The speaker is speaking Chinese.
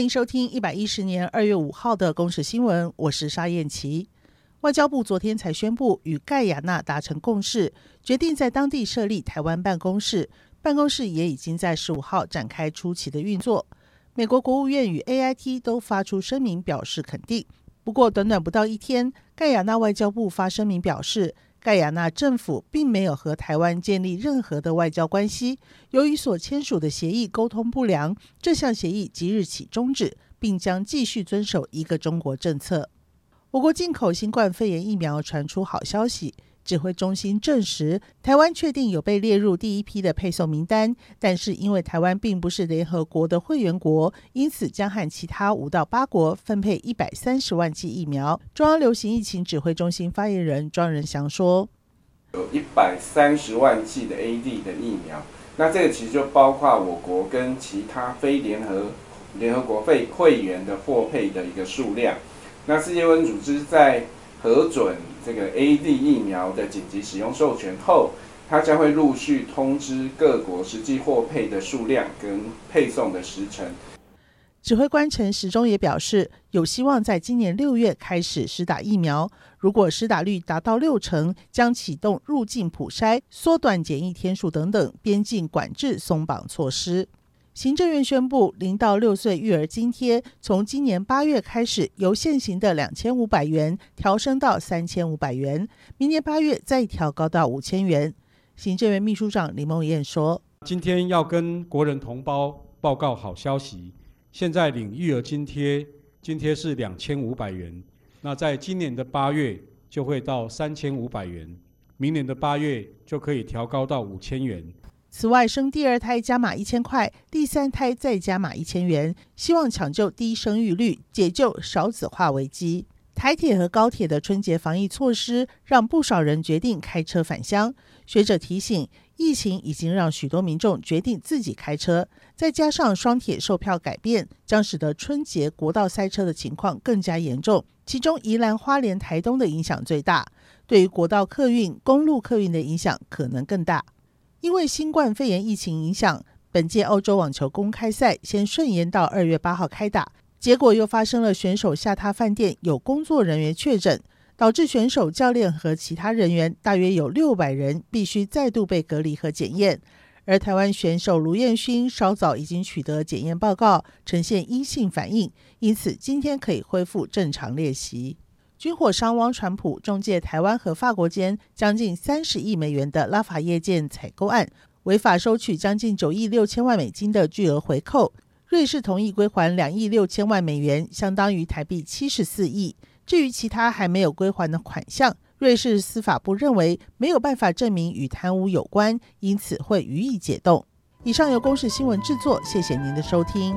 欢迎收听一百一十年二月五号的公视新闻，我是沙燕琪。外交部昨天才宣布与盖亚纳达成共识，决定在当地设立台湾办公室，办公室也已经在十五号展开初期的运作。美国国务院与 AIT 都发出声明表示肯定。不过，短短不到一天，盖亚纳外交部发声明表示，盖亚纳政府并没有和台湾建立任何的外交关系。由于所签署的协议沟通不良，这项协议即日起终止，并将继续遵守一个中国政策。我国进口新冠肺炎疫苗传出好消息。指挥中心证实，台湾确定有被列入第一批的配送名单，但是因为台湾并不是联合国的会员国，因此将和其他五到八国分配一百三十万剂疫苗。中央流行疫情指挥中心发言人庄人祥说：“有一百三十万剂的 A D 的疫苗，那这个其实就包括我国跟其他非联合联合国会会员的获配的一个数量。那世界卫生组织在核准。”这个 A D 疫苗的紧急使用授权后，它将会陆续通知各国实际获配的数量跟配送的时程。指挥官陈时中也表示，有希望在今年六月开始施打疫苗。如果施打率达到六成，将启动入境普筛、缩短检疫天数等等边境管制松绑措施。行政院宣布，零到六岁育儿津贴从今年八月开始，由现行的两千五百元调升到三千五百元，明年八月再调高到五千元。行政院秘书长李孟燕说：“今天要跟国人同胞报告好消息，现在领育儿津贴，津贴是两千五百元，那在今年的八月就会到三千五百元，明年的八月就可以调高到五千元。”此外，生第二胎加码一千块，第三胎再加码一千元，希望抢救低生育率，解救少子化危机。台铁和高铁的春节防疫措施，让不少人决定开车返乡。学者提醒，疫情已经让许多民众决定自己开车，再加上双铁售票改变，将使得春节国道塞车的情况更加严重。其中，宜兰花莲台东的影响最大，对于国道客运、公路客运的影响可能更大。因为新冠肺炎疫情影响，本届欧洲网球公开赛先顺延到二月八号开打，结果又发生了选手下榻饭店有工作人员确诊，导致选手、教练和其他人员大约有六百人必须再度被隔离和检验。而台湾选手卢彦勋稍早已经取得检验报告，呈现阴性反应，因此今天可以恢复正常练习。军火商汪传普中介台湾和法国间将近三十亿美元的拉法叶舰采购案，违法收取将近九亿六千万美金的巨额回扣。瑞士同意归还两亿六千万美元，相当于台币七十四亿。至于其他还没有归还的款项，瑞士司法部认为没有办法证明与贪污有关，因此会予以解冻。以上由公视新闻制作，谢谢您的收听。